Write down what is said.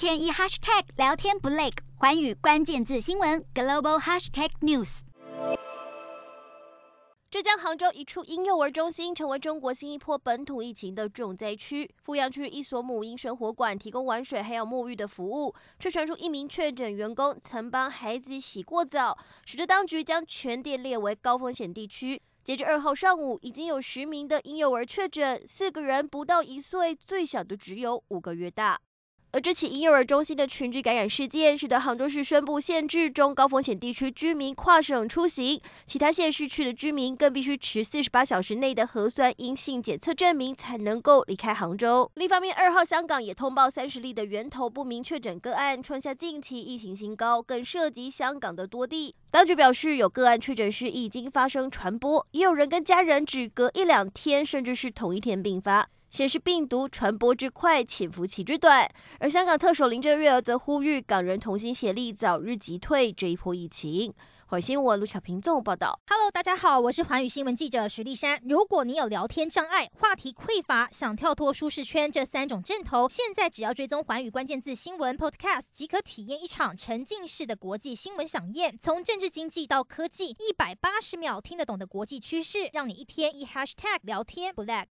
天一 hashtag 聊天不累，环宇关键字新闻 global hashtag news。浙江杭州一处婴幼儿中心成为中国新一波本土疫情的重灾区。富阳区一所母婴生活馆提供玩水还有沐浴的服务，却传出一名确诊员工曾帮孩子洗过澡，使得当局将全店列为高风险地区。截至二号上午，已经有十名的婴幼儿确诊，四个人不到一岁，最小的只有五个月大。而这起婴幼儿中心的群聚感染事件，使得杭州市宣布限制中高风险地区居民跨省出行，其他县市区的居民更必须持四十八小时内的核酸阴性检测证明才能够离开杭州。另一方面，二号香港也通报三十例的源头不明确诊个案，创下近期疫情新高，更涉及香港的多地。当局表示，有个案确诊时已经发生传播，也有人跟家人只隔一两天，甚至是同一天病发。显示病毒传播之快，潜伏期之短。而香港特首林郑月娥则呼吁港人同心协力，早日击退这一波疫情。寰宇新闻卢巧萍综合报道。Hello，大家好，我是寰宇新闻记者徐丽珊。如果你有聊天障碍、话题匮乏，想跳脱舒适圈这三种症头，现在只要追踪寰宇关键字新闻 Podcast，即可体验一场沉浸式的国际新闻饗宴。从政治经济到科技，一百八十秒听得懂的国际趋势，让你一天一 Hashtag 聊天不 lag。